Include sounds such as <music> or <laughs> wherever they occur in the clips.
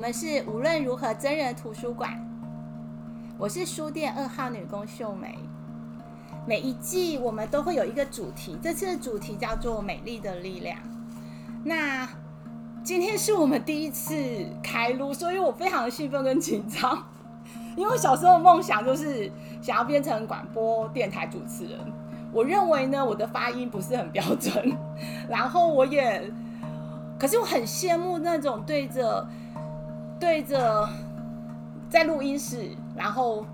我们是无论如何真人图书馆，我是书店二号女工秀梅。每一季我们都会有一个主题，这次的主题叫做“美丽的力量”。那今天是我们第一次开录，所以我非常的兴奋跟紧张，<laughs> 因为小时候梦想就是想要变成广播电台主持人。我认为呢，我的发音不是很标准，<laughs> 然后我也，可是我很羡慕那种对着。对着在录音室，然后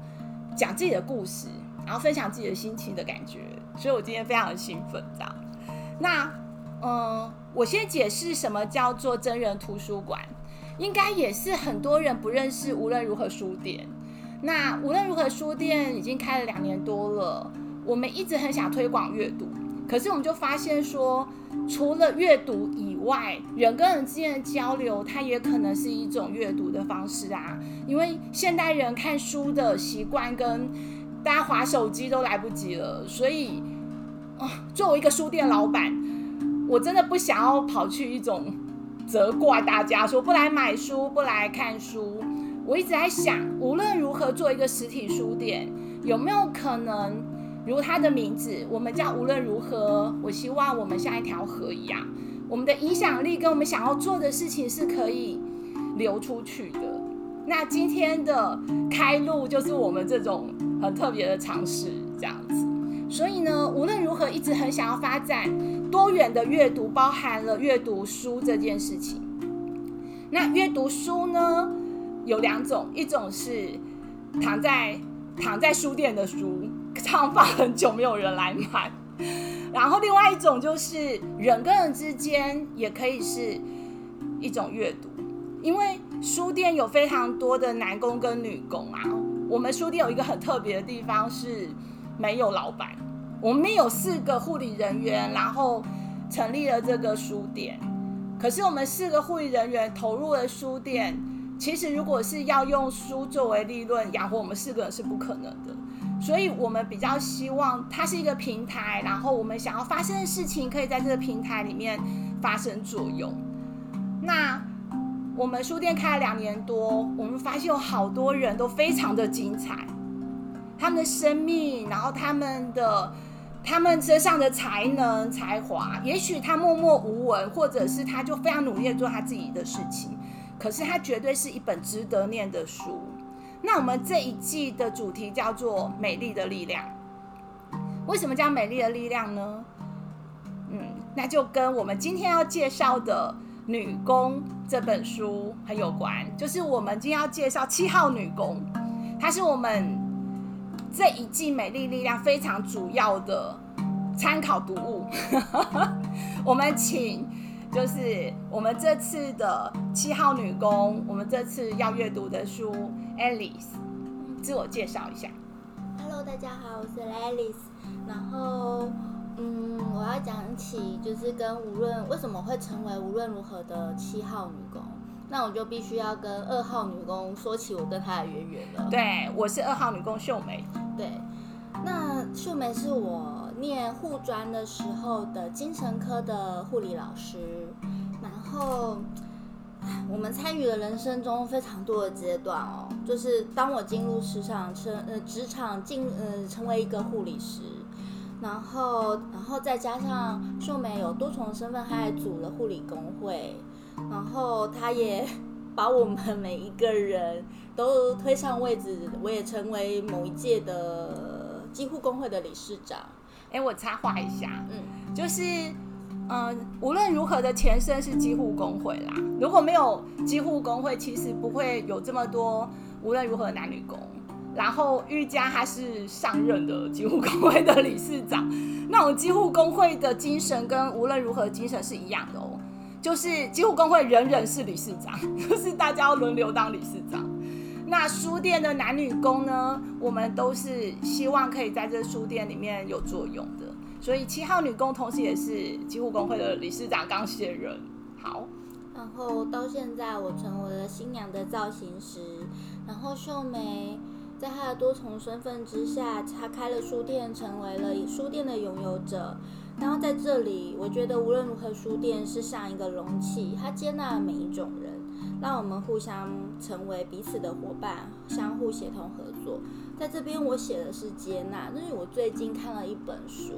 讲自己的故事，然后分享自己的心情的感觉，所以我今天非常的兴奋。这样，那嗯，我先解释什么叫做真人图书馆，应该也是很多人不认识。无论如何书店，那无论如何书店已经开了两年多了，我们一直很想推广阅读，可是我们就发现说。除了阅读以外，人跟人之间的交流，它也可能是一种阅读的方式啊。因为现代人看书的习惯跟大家划手机都来不及了，所以啊，作为一个书店老板，我真的不想要跑去一种责怪大家说不来买书、不来看书。我一直在想，无论如何做一个实体书店，有没有可能？如它的名字，我们叫无论如何，我希望我们像一条河一样，我们的影响力跟我们想要做的事情是可以流出去的。那今天的开路就是我们这种很特别的尝试，这样子。所以呢，无论如何，一直很想要发展多元的阅读，包含了阅读书这件事情。那阅读书呢，有两种，一种是躺在躺在书店的书。唱放很久没有人来买，<laughs> 然后另外一种就是人跟人之间也可以是一种阅读，因为书店有非常多的男工跟女工啊。我们书店有一个很特别的地方是没有老板，我们有四个护理人员，然后成立了这个书店。可是我们四个护理人员投入了书店，其实如果是要用书作为利润养活我们四个人是不可能的。所以我们比较希望它是一个平台，然后我们想要发生的事情可以在这个平台里面发生作用。那我们书店开了两年多，我们发现有好多人都非常的精彩，他们的生命，然后他们的他们身上的才能才华，也许他默默无闻，或者是他就非常努力的做他自己的事情，可是他绝对是一本值得念的书。那我们这一季的主题叫做“美丽的力量”。为什么叫“美丽的力量”呢？嗯，那就跟我们今天要介绍的《女工》这本书很有关。就是我们今天要介绍七号女工，她是我们这一季“美丽力量”非常主要的参考读物。<laughs> 我们请。就是我们这次的七号女工，我们这次要阅读的书，Alice，自我介绍一下。Hello，大家好，我是 Alice。然后，嗯，我要讲起就是跟无论为什么会成为无论如何的七号女工，那我就必须要跟二号女工说起我跟她的渊源了。对，我是二号女工秀梅。对，那秀梅是我。念护专的时候的精神科的护理老师，然后我们参与了人生中非常多的阶段哦，就是当我进入职场成呃职场进呃成为一个护理师，然后然后再加上秀美有多重身份，她还组了护理工会，然后她也把我们每一个人都推上位置，我也成为某一届的几乎工会的理事长。哎，我插话一下，嗯，就是，嗯，无论如何的前身是几乎工会啦。如果没有几乎工会，其实不会有这么多无论如何男女工。然后瑜伽他是上任的几乎工会的理事长，那我们几乎工会的精神跟无论如何精神是一样的哦，就是几乎工会人人是理事长，<laughs> 就是大家要轮流当理事长。那书店的男女工呢？我们都是希望可以在这书店里面有作用的，所以七号女工同时也是几乎工会的理事长刚卸任。好，然后到现在我成为了新娘的造型师，然后秀梅在她的多重身份之下，她开了书店，成为了书店的拥有者。然后在这里，我觉得无论如何，书店是像一个容器，它接纳了每一种人。让我们互相成为彼此的伙伴，相互协同合作。在这边我写的是接纳，因为我最近看了一本书，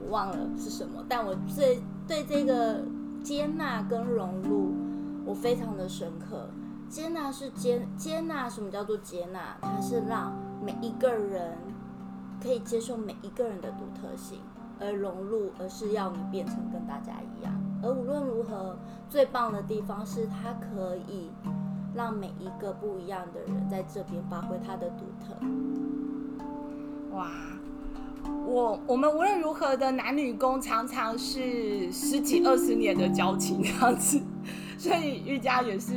我忘了是什么，但我最对这个接纳跟融入，我非常的深刻。接纳是接接纳，什么叫做接纳？它是让每一个人可以接受每一个人的独特性，而融入，而是要你变成跟大家一样。而无论如何，最棒的地方是它可以让每一个不一样的人在这边发挥他的独特。哇，我我们无论如何的男女工常常是十几二十年的交情这样子，所以瑜伽也是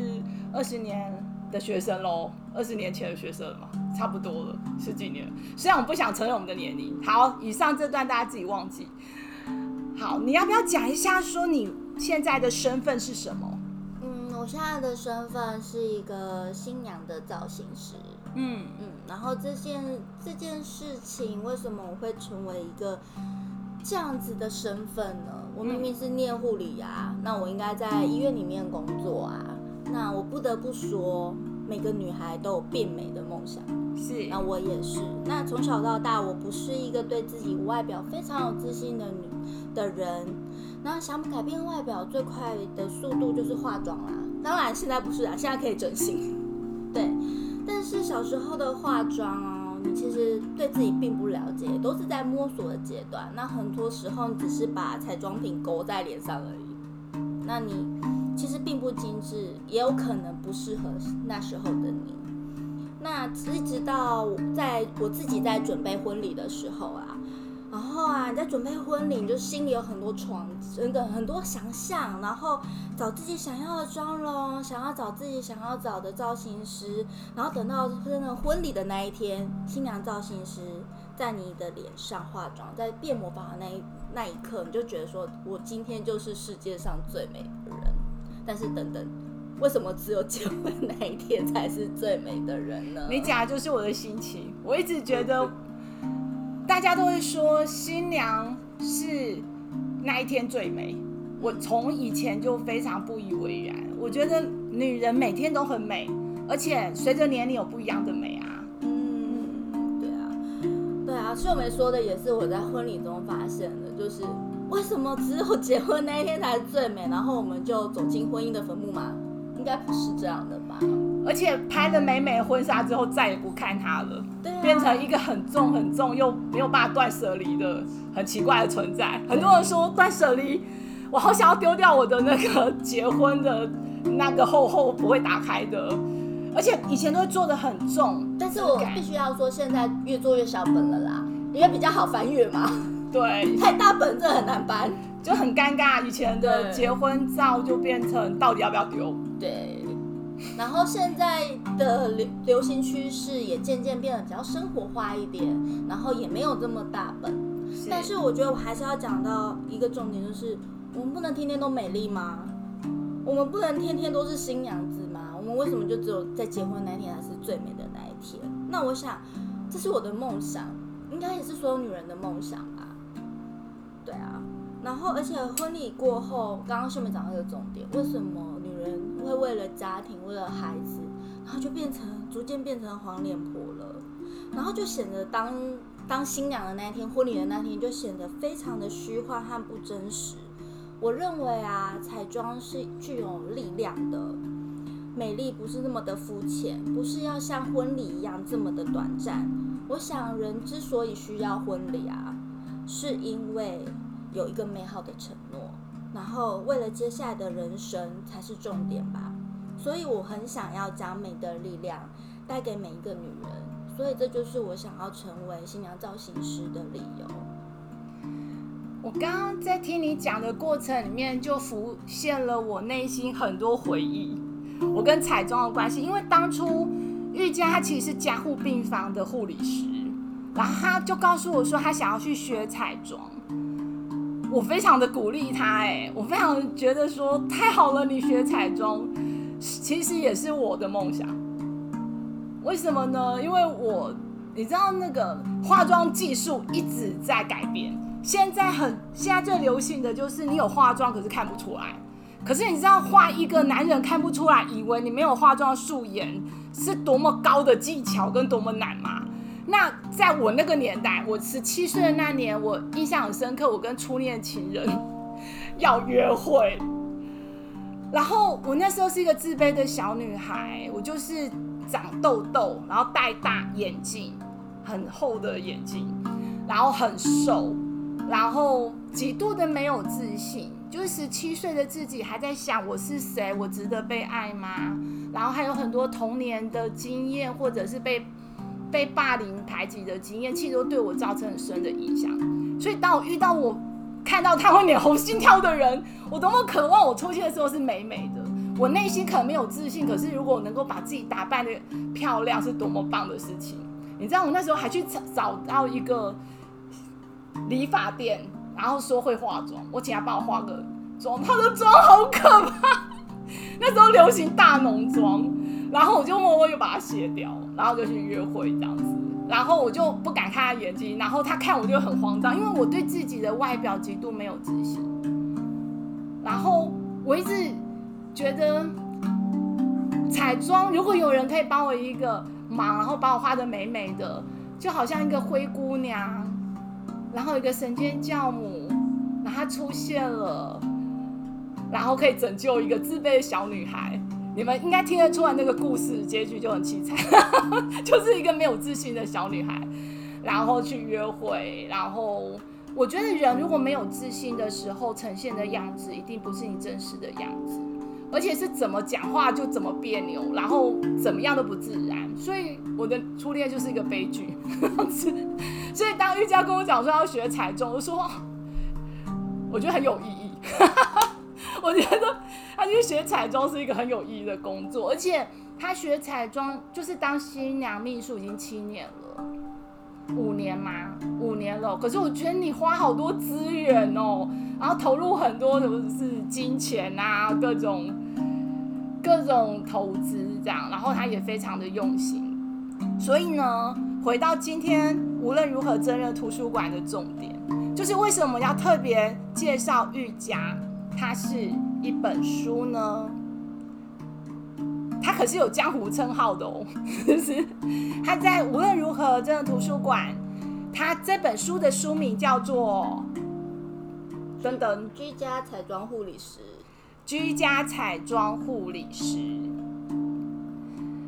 二十年的学生喽，二十年前的学生嘛，差不多了十几年。虽然我不想承认我们的年龄。好，以上这段大家自己忘记。好，你要不要讲一下，说你现在的身份是什么？嗯，我现在的身份是一个新娘的造型师。嗯嗯，然后这件这件事情，为什么我会成为一个这样子的身份呢？我明明是念护理啊，那我应该在医院里面工作啊。那我不得不说，每个女孩都有变美的梦想。是，那我也是。那从小到大，我不是一个对自己外表非常有自信的女的人。那想改变外表最快的速度就是化妆啦。当然现在不是啊，现在可以整形。<laughs> 对，但是小时候的化妆哦，你其实对自己并不了解，都是在摸索的阶段。那很多时候你只是把彩妆品勾在脸上而已。那你其实并不精致，也有可能不适合那时候的你。那一直到在我自己在准备婚礼的时候啊，然后啊，你在准备婚礼，你就心里有很多床，真的很多想象，然后找自己想要的妆容，想要找自己想要找的造型师，然后等到真的婚礼的那一天，新娘造型师在你的脸上化妆，在变魔法的那一那一刻，你就觉得说我今天就是世界上最美的人。但是等等。为什么只有结婚那一天才是最美的人呢？你讲的就是我的心情。我一直觉得，大家都会说新娘是那一天最美。我从以前就非常不以为然。我觉得女人每天都很美，而且随着年龄有不一样的美啊。嗯，对啊，对啊。秀梅说的也是我在婚礼中发现的，就是为什么只有结婚那一天才是最美，然后我们就走进婚姻的坟墓嘛。应该不是这样的吧？而且拍了美美的婚纱之后，再也不看她了，对，变成一个很重很重又没有办法断舍离的很奇怪的存在。很多人说断舍离，我好想要丢掉我的那个结婚的那个厚厚不会打开的，而且以前都会做的很重，但是我必须要说，现在越做越小本了啦，因为比较好翻阅嘛。对，太大本这很难搬。就很尴尬，以前的结婚照就变成到底要不要丢？对。然后现在的流流行趋势也渐渐变得比较生活化一点，然后也没有这么大本。但是我觉得我还是要讲到一个重点，就是我们不能天天都美丽吗？我们不能天天都是新娘子吗？我们为什么就只有在结婚那天才是最美的那一天？那我想，这是我的梦想，应该也是所有女人的梦想吧？对啊。然后，而且婚礼过后，刚刚秀美讲到一个重点，为什么女人会为了家庭、为了孩子，然后就变成逐渐变成黄脸婆了？然后就显得当当新娘的那一天，婚礼的那天就显得非常的虚幻和不真实。我认为啊，彩妆是具有力量的，美丽不是那么的肤浅，不是要像婚礼一样这么的短暂。我想，人之所以需要婚礼啊，是因为。有一个美好的承诺，然后为了接下来的人生才是重点吧。所以我很想要将美的力量带给每一个女人，所以这就是我想要成为新娘造型师的理由。我刚刚在听你讲的过程里面，就浮现了我内心很多回忆。我跟彩妆的关系，因为当初玉佳她其实是加护病房的护理师，然后她就告诉我说她想要去学彩妆。我非常的鼓励他，哎，我非常觉得说太好了，你学彩妆，其实也是我的梦想。为什么呢？因为我你知道那个化妆技术一直在改变，现在很现在最流行的就是你有化妆可是看不出来，可是你知道画一个男人看不出来，以为你没有化妆素颜是多么高的技巧跟多么难吗？那在我那个年代，我十七岁的那年，我印象很深刻，我跟初恋情人 <laughs> 要约会，然后我那时候是一个自卑的小女孩，我就是长痘痘，然后戴大眼镜，很厚的眼镜，然后很瘦，然后极度的没有自信。就是十七岁的自己还在想我是谁，我值得被爱吗？然后还有很多童年的经验，或者是被被霸凌排挤的经验，其实都对我造成很深的影响。所以当我遇到我看到他会脸红心跳的人，我多么渴望我出现的时候是美美的。我内心可能没有自信，可是如果能够把自己打扮的漂亮，是多么棒的事情。你知道我那时候还去找找到一个理发店。然后说会化妆，我请他帮我化个妆，他的妆好可怕。<laughs> 那时候流行大浓妆，然后我就默默又把它卸掉，然后就去约会这样子。然后我就不敢看他眼睛，然后他看我就很慌张，因为我对自己的外表极度没有自信。然后我一直觉得彩妆，如果有人可以帮我一个忙，然后把我画的美美的，就好像一个灰姑娘。然后一个神仙教母，然后出现了，然后可以拯救一个自卑的小女孩。你们应该听得出来，那个故事结局就很凄惨，<laughs> 就是一个没有自信的小女孩，然后去约会。然后我觉得人如果没有自信的时候，呈现的样子一定不是你真实的样子。而且是怎么讲话就怎么别扭，然后怎么样都不自然，所以我的初恋就是一个悲剧。<laughs> 所以当玉佳跟我讲说要学彩妆，我说我觉得很有意义。<laughs> <laughs> 我觉得他去学彩妆是一个很有意义的工作，而且他学彩妆就是当新娘秘书已经七年了，五年吗？五年了。可是我觉得你花好多资源哦，然后投入很多什么是金钱啊，各种。各种投资这样，然后他也非常的用心，所以呢，回到今天无论如何真人图书馆的重点，就是为什么要特别介绍瑜伽？它是一本书呢，它可是有江湖称号的哦，就 <laughs> 是它在无论如何真人图书馆，它这本书的书名叫做等等。居家彩妆护理师。居家彩妆护理师，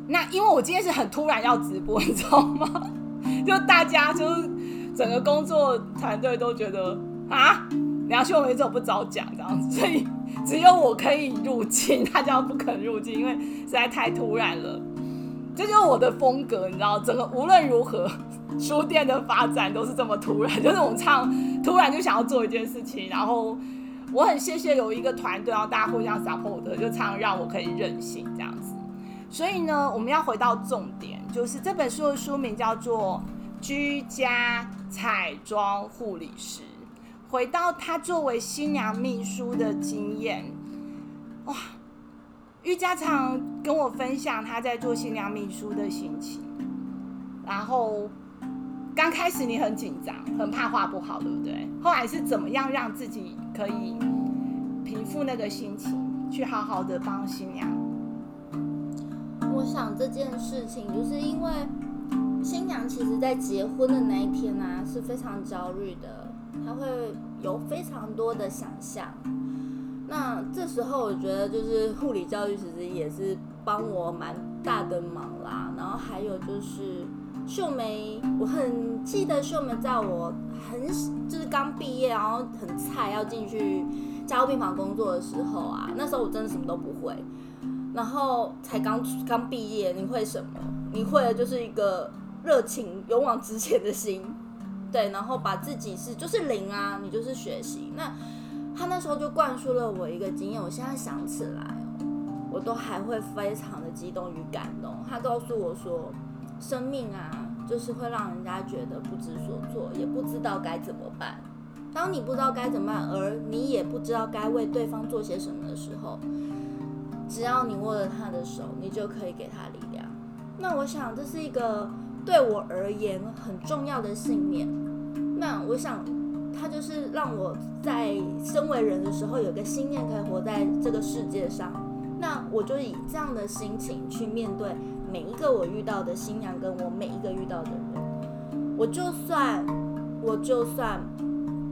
那因为我今天是很突然要直播，你知道吗？<laughs> 就大家就是整个工作团队都觉得啊，梁秀梅怎么不早讲这样子，所以只有我可以入境，大家不肯入境，因为实在太突然了。这就是我的风格，你知道，整个无论如何书店的发展都是这么突然，就是我们唱突然就想要做一件事情，然后。我很谢谢有一个团队，然后大家互相 support，就常让我可以任性这样子。所以呢，我们要回到重点，就是这本书的书名叫做《居家彩妆护理师》。回到他作为新娘秘书的经验，哇，瑜伽常跟我分享他在做新娘秘书的心情，然后。刚开始你很紧张，很怕画不好，对不对？后来是怎么样让自己可以平复那个心情，去好好的帮新娘？我想这件事情就是因为新娘其实在结婚的那一天呢是非常焦虑的，他会有非常多的想象。那这时候我觉得就是护理教育其实也是帮我蛮大的忙啦。然后还有就是。秀梅，我很记得秀梅在我很就是刚毕业，然后很菜要进去加护病房工作的时候啊，那时候我真的什么都不会，然后才刚刚毕业，你会什么？你会的就是一个热情、勇往直前的心，对，然后把自己是就是零啊，你就是学习。那他那时候就灌输了我一个经验，我现在想起来，我都还会非常的激动与感动。他告诉我说。生命啊，就是会让人家觉得不知所措，也不知道该怎么办。当你不知道该怎么办，而你也不知道该为对方做些什么的时候，只要你握了他的手，你就可以给他力量。那我想这是一个对我而言很重要的信念。那我想它就是让我在身为人的时候有个信念，可以活在这个世界上。那我就以这样的心情去面对每一个我遇到的新娘，跟我每一个遇到的人。我就算我就算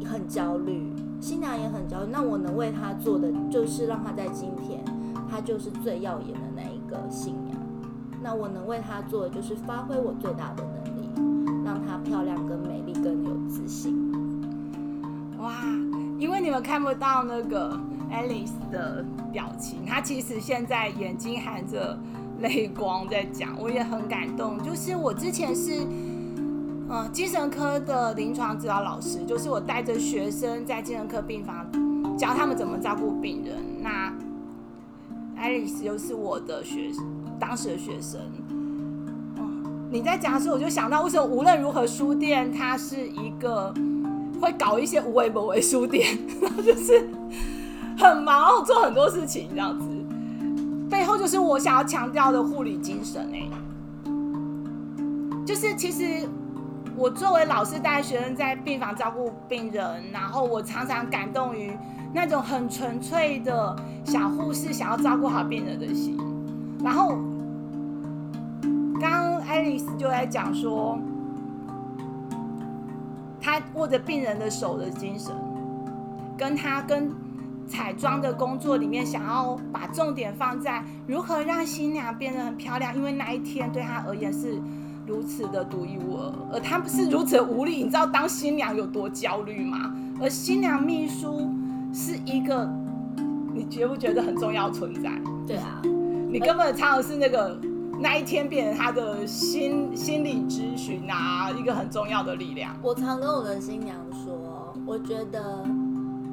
很焦虑，新娘也很焦虑，那我能为她做的就是让她在今天，她就是最耀眼的那一个新娘。那我能为她做的就是发挥我最大的能力，让她漂亮、更美丽、更有自信。哇，因为你们看不到那个 Alice 的表情，她其实现在眼睛含着泪光在讲，我也很感动。就是我之前是，嗯，精神科的临床指导老师，就是我带着学生在精神科病房教他们怎么照顾病人。那 Alice 又是我的学当时的学生。你在讲的时候，我就想到，为什么无论如何书店它是一个。会搞一些无为不为书店，然 <laughs> 后就是很忙，做很多事情这样子。背后就是我想要强调的护理精神哎，就是其实我作为老师带学生在病房照顾病人，然后我常常感动于那种很纯粹的小护士想要照顾好病人的心。然后刚爱丽丝就在讲说。他握着病人的手的精神，跟他跟彩妆的工作里面，想要把重点放在如何让新娘变得很漂亮，因为那一天对他而言是如此的独一无二，而他是如此无力。你知道当新娘有多焦虑吗？而新娘秘书是一个，你觉不觉得很重要存在？对啊，你根本唱的是那个。那一天变成他的心心理咨询啊，一个很重要的力量。我常跟我的新娘说，我觉得，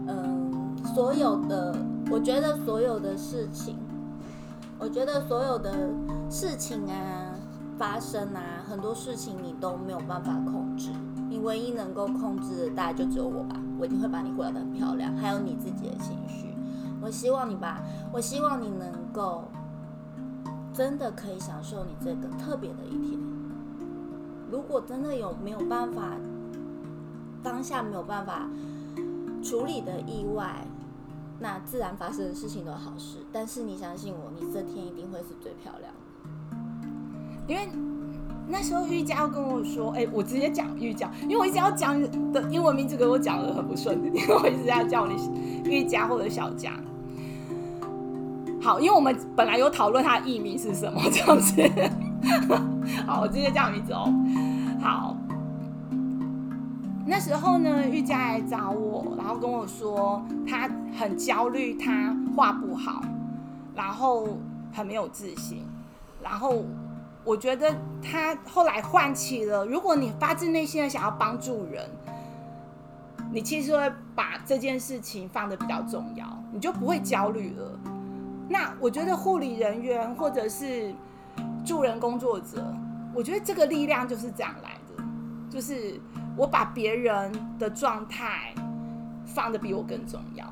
嗯，所有的，我觉得所有的事情，我觉得所有的事情啊，发生啊，很多事情你都没有办法控制，你唯一能够控制的大概就只有我吧。我一定会把你活得很漂亮，还有你自己的情绪。我希望你吧，我希望你能够。真的可以享受你这个特别的一天。如果真的有没有办法，当下没有办法处理的意外，那自然发生的事情都是好事。但是你相信我，你这天一定会是最漂亮的。因为那时候瑜伽跟我说：“哎，我直接讲瑜伽，因为我一直要讲的英文名字，给我讲的很不顺，因 <laughs> 为我一直在叫你瑜伽或者小佳。”好，因为我们本来有讨论他的艺名是什么这样子。好，我直接叫名字哦。好，那时候呢，玉佳来找我，然后跟我说他很焦虑，他画不好，然后很没有自信。然后我觉得他后来唤起了，如果你发自内心的想要帮助人，你其实会把这件事情放的比较重要，你就不会焦虑了。那我觉得护理人员或者是助人工作者，我觉得这个力量就是这样来的，就是我把别人的状态放的比我更重要。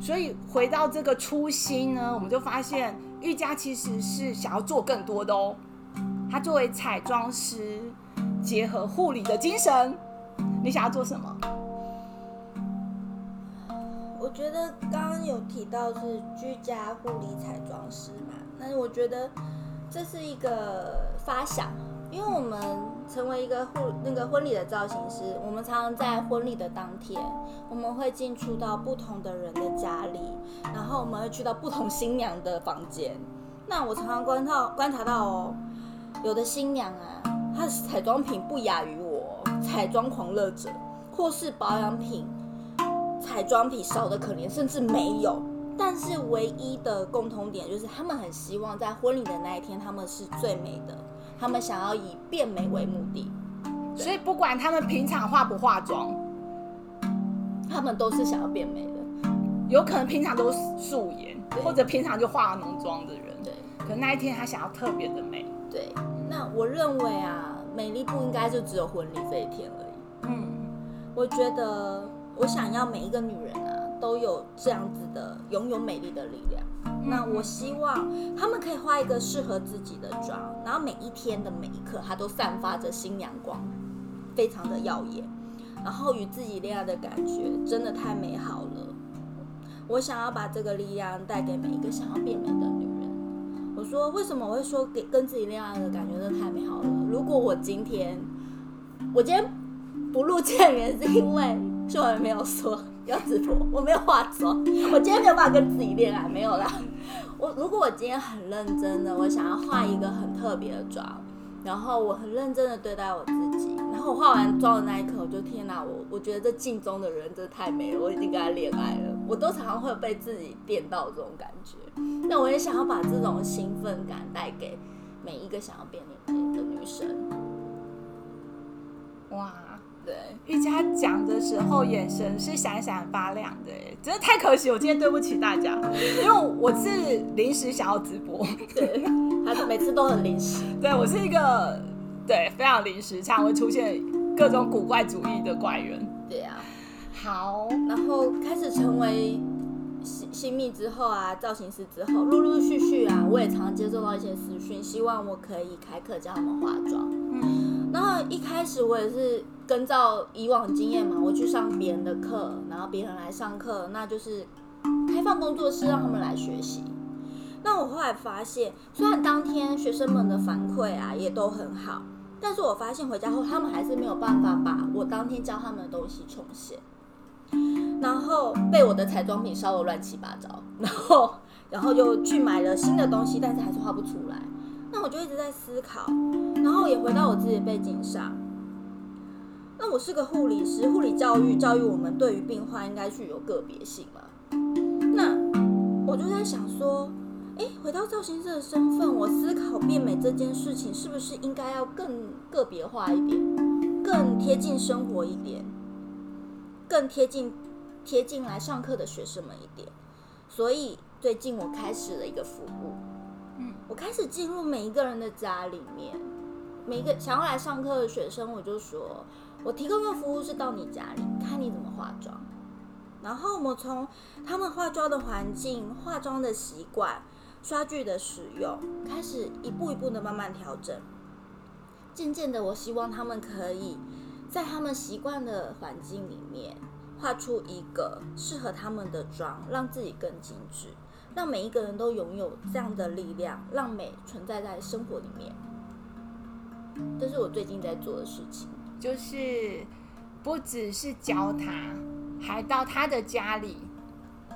所以回到这个初心呢，我们就发现瑜伽其实是想要做更多的哦。他作为彩妆师，结合护理的精神，你想要做什么？我觉得刚刚有提到是居家护理彩妆师嘛，但是我觉得这是一个发想，因为我们成为一个护那个婚礼的造型师，我们常常在婚礼的当天，我们会进出到不同的人的家里，然后我们会去到不同新娘的房间。那我常常观察观察到哦，有的新娘啊，她的彩妆品不亚于我，彩妆狂热者，或是保养品。彩妆品少的可怜，甚至没有。但是唯一的共同点就是，他们很希望在婚礼的那一天，他们是最美的。他们想要以变美为目的，所以不管他们平常化不化妆，他们都是想要变美的。有可能平常都是素颜，或者平常就化浓妆的人。对。可那一天他想要特别的美。对。那我认为啊，美丽不应该就只有婚礼这一天而已。嗯。我觉得。我想要每一个女人啊，都有这样子的拥有美丽的力量。那我希望她们可以画一个适合自己的妆，然后每一天的每一刻，她都散发着新阳光，非常的耀眼。然后与自己恋爱的感觉真的太美好了。我想要把这个力量带给每一个想要变美的女人。我说，为什么我会说给跟自己恋爱的感觉真的太美好了？如果我今天，我今天不录见面，是因为秀文没有说 <laughs> 要直播，我没有化妆，我今天没有办法跟自己恋爱，没有啦。我如果我今天很认真的，我想要化一个很特别的妆，然后我很认真的对待我自己，然后我化完妆的那一刻，我就天哪，我我觉得这镜中的人真的太美了，我已经跟他恋爱了，我都常常会被自己电到这种感觉。那我也想要把这种兴奋感带给每一个想要变脸的女生。哇，对，玉佳讲的时候眼神是闪闪发亮的，哎，真的太可惜，我今天对不起大家，<laughs> 因为我是临时想要直播，对，他每次都很临时。<laughs> 对我是一个对非常临时，常会出现各种古怪主义的怪人。对呀、好，然后开始成为新新密之后啊，造型师之后，陆陆续续啊，我也常常接受到一些私讯，希望我可以开课教他们化妆。嗯，然后一开始我也是跟照以往经验嘛，我去上别人的课，然后别人来上课，那就是开放工作室让他们来学习。那我后来发现，虽然当天学生们的反馈啊也都很好，但是我发现回家后他们还是没有办法把我当天教他们的东西重现，然后被我的彩妆品烧得乱七八糟，然后 <laughs> 然后又去买了新的东西，但是还是画不出来。那我就一直在思考，然后也回到我自己的背景上。那我是个护理师，护理教育教育我们对于病患应该具有个别性嘛。那我就在想说，诶，回到造型师的身份，我思考变美这件事情是不是应该要更个别化一点，更贴近生活一点，更贴近贴近来上课的学生们一点。所以最近我开始了一个服务，嗯，我开始进入每一个人的家里面，每一个想要来上课的学生，我就说，我提供的服务是到你家里，看你怎么化妆，然后我们从他们化妆的环境、化妆的习惯、刷具的使用，开始一步一步的慢慢调整。渐渐的，我希望他们可以在他们习惯的环境里面，画出一个适合他们的妆，让自己更精致，让每一个人都拥有这样的力量，让美存在在生活里面。这是我最近在做的事情。就是不只是教他，还到他的家里，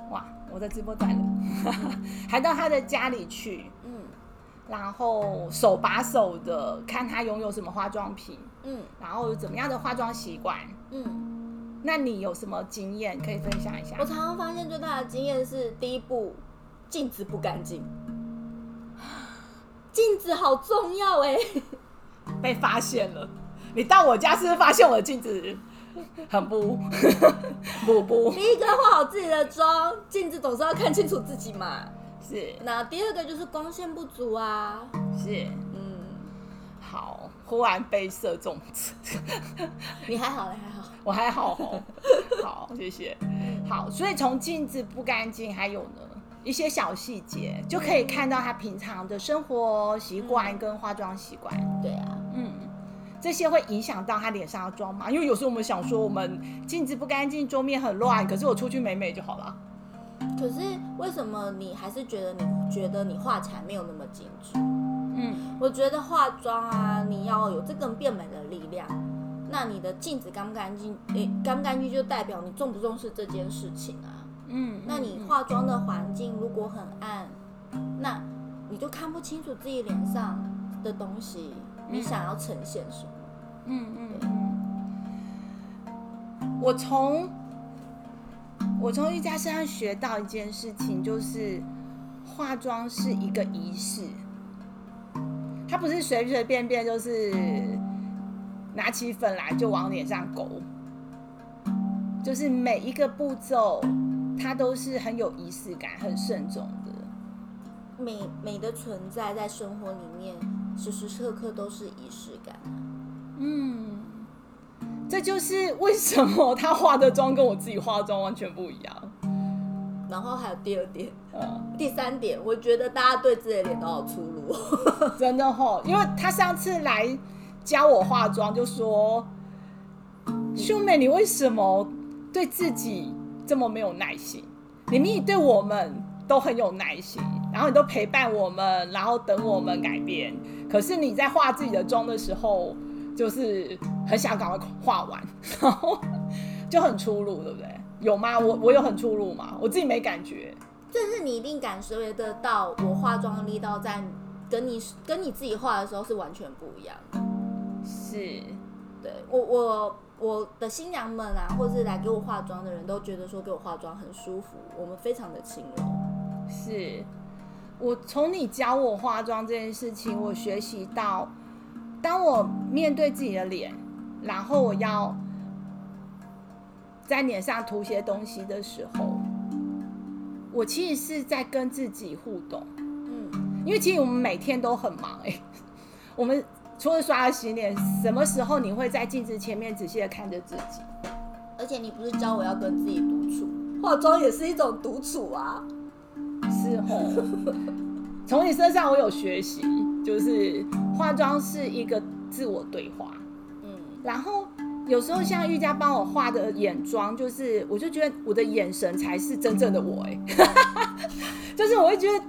哇，我的直播断了，<laughs> 还到他的家里去，嗯然后手把手的看他拥有什么化妆品，嗯然后有怎么样的化妆习惯。嗯，那你有什么经验可以分享一下我？常常发现最大的经验是，第一步，镜子不干净。<laughs> 镜子好重要哎、被发现了，你到我家是不是发现我的镜子很不 <laughs> 不不？第一个化好自己的妆，镜子总是要看清楚自己嘛。是。那第二个就是光线不足啊，是。嗯，好，忽然被射中，<laughs> 你还好，你还好，我还好哦，<laughs> 好谢谢。好，所以从镜子不干净，还有呢一些小细节，就可以看到他平常的生活习惯跟化妆习惯。对啊，嗯，这些会影响到他脸上的妆吗？因为有时候我们想说，我们镜子不干净，桌面很乱，可是我出去美美就好了。可是为什么你还是觉得你觉得你画起来没有那么精致？嗯，我觉得化妆啊，你要有这个变美的力量。那你的镜子干不干净？诶，干不干净就代表你重不重视这件事情啊。嗯，那你化妆的环境如果很暗，那你就看不清楚自己脸上的东西，你想要呈现什么？嗯嗯嗯，我从我从瑜伽身上学到一件事情，就是化妆是一个仪式，它不是随随便便就是拿起粉来就往脸上勾，就是每一个步骤它都是很有仪式感、很慎重的。美美的存在在生活里面，时时刻刻都是仪式感啊。嗯，这就是为什么他化的妆跟我自己化的妆完全不一样。然后还有第二点、嗯，第三点，我觉得大家对自己的脸都好粗鲁哦。<laughs> 真的吼，因为他上次来教我化妆，就说秀美，你为什么对自己这么没有耐心？你明明对我们都很有耐心，然后你都陪伴我们，然后等我们改变。可是你在化自己的妆的时候，就是很想赶快画完，然后就很出入，对不对？有吗？我我有很出入吗？我自己没感觉。就是你一定感受得到，我化妆力道在跟你跟你自己画的时候是完全不一样的。是，对我我我的新娘们啊，或是来给我化妆的人都觉得说给我化妆很舒服，我们非常的轻柔。是我从你教我化妆这件事情，我学习到，当我面对自己的脸，然后我要在脸上涂些东西的时候，我其实是在跟自己互动。嗯，因为其实我们每天都很忙哎、<laughs> 我们除了刷牙洗脸，什么时候你会在镜子前面仔细的看着自己？而且你不是教我要跟自己独处，化妆也是一种独处啊。是吼，从你身上我有学习，就是化妆是一个自我对话。嗯，然后有时候像玉佳帮我画的眼妆，就是我就觉得我的眼神才是真正的我哎、<laughs> 就是我会觉得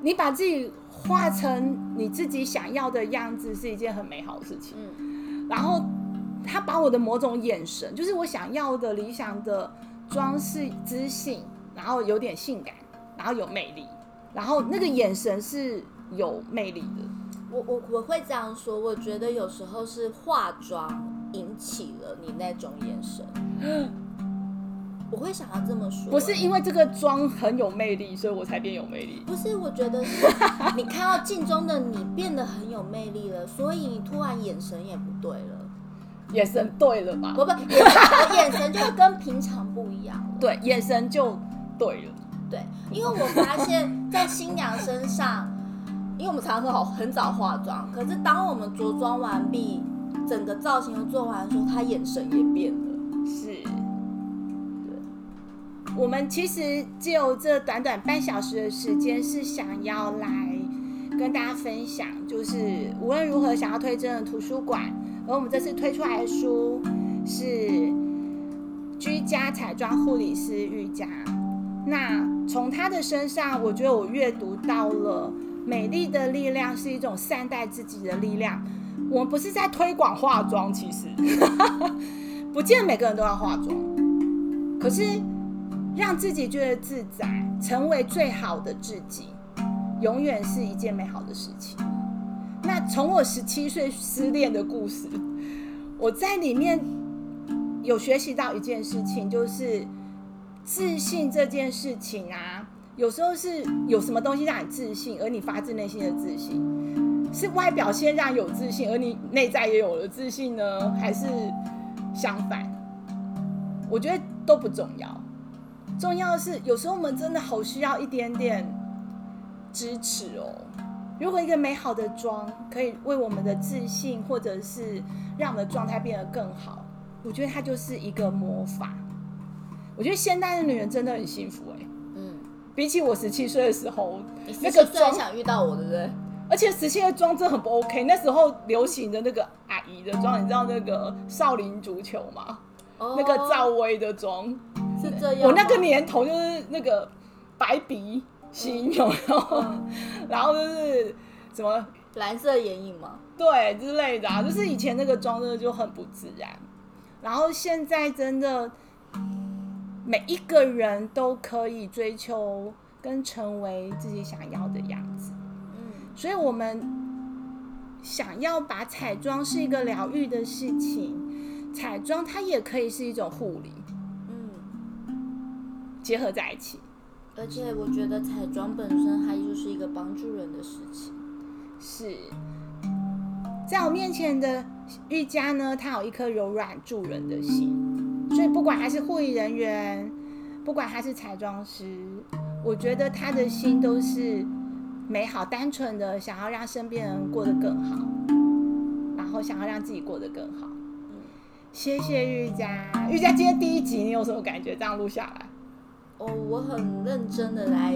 你把自己画成你自己想要的样子是一件很美好的事情。嗯，然后他把我的某种眼神，就是我想要的理想的装饰知性，然后有点性感，然后有魅力，然后那个眼神是有魅力的。我我我会这样说，我觉得有时候是化妆引起了你那种眼神，<gasps> 我会想要这么说，不是因为这个妆很有魅力，所以我才变有魅力。不是，我觉得是你看到镜中的你变得很有魅力了，所以你突然眼神也不对了，眼神对了吧？不不，眼神眼神就跟平常不一样了。对，眼神就对了。对，因为我发现，在新娘身上，因为我们常常好很早化妆，可是当我们着装完毕，整个造型都做完的时候，她眼神也变了。是，我们其实只有这短短半小时的时间，是想要来跟大家分享，就是无论如何想要推真的图书馆，而我们这次推出来的书是居家彩妆护理师瑜伽。那从她的身上，我觉得我阅读到了美丽的力量是一种善待自己的力量。我们不是在推广化妆，其实 <laughs> 不见每个人都要化妆，可是让自己觉得自在，成为最好的自己，永远是一件美好的事情。那从我十七岁失恋的故事，<laughs> 我在里面有学习到一件事情，就是自信这件事情啊，有时候是有什么东西让你自信，而你发自内心的自信，是外表先让有自信，而你内在也有了自信呢，还是相反？我觉得都不重要，重要的是有时候我们真的好需要一点点支持哦。如果一个美好的妆可以为我们的自信，或者是让我们的状态变得更好，我觉得它就是一个魔法。我觉得现代的女人真的很幸福哎、嗯，比起我十七岁的时候，那个妆十七岁想遇到我，对不对？而且十七的妆真的很不 OK。那时候流行的那个阿姨的妆，你知道那个少林足球吗？哦那个赵薇的妆，是这样。我那个年头就是那个白鼻型，有没有？嗯 <laughs> 然后就是什么蓝色眼影吗？对之类的啊，就是以前那个妆真的就很不自然，然后现在真的每一个人都可以追求跟成为自己想要的样子，嗯。所以我们想要把彩妆是一个疗愈的事情，彩妆它也可以是一种护理，嗯，结合在一起。而且我觉得彩妆本身它就是一个帮助人的事情。是，在我面前的瑜伽呢，它有一颗柔软助人的心，所以不管他是护理人员，不管他是彩妆师，我觉得他的心都是美好、单纯的，想要让身边人过得更好，然后想要让自己过得更好。谢谢玉佳，玉佳今天第一集你有什么感觉？这样录下来，哦，我很认真的来，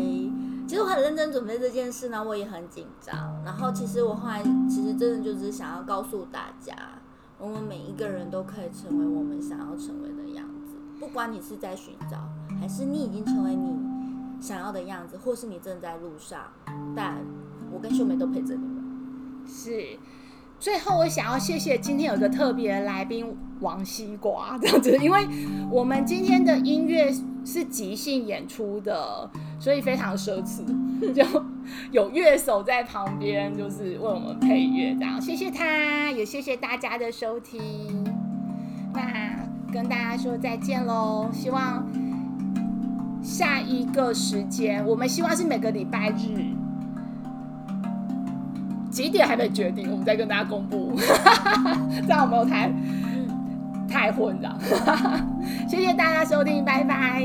其实我很认真准备这件事呢，我也很紧张。然后其实我后来其实真的就只是想要告诉大家，我们每一个人都可以成为我们想要成为的样子，不管你是在寻找，还是你已经成为你想要的样子，或是你正在路上，但我跟秀梅都陪着你们。是。最后，我想要谢谢今天有个特别来宾王西瓜这样子，因为我们今天的音乐是即兴演出的，所以非常奢侈，就有乐手在旁边，就是为我们配乐这样。谢谢他，也谢谢大家的收听。那跟大家说再见喽，希望下一个时间，我们希望是每个礼拜日。几点还没决定，我们再跟大家公布。<laughs> 这样有没有太太混了？<laughs> 谢谢大家收听，拜拜。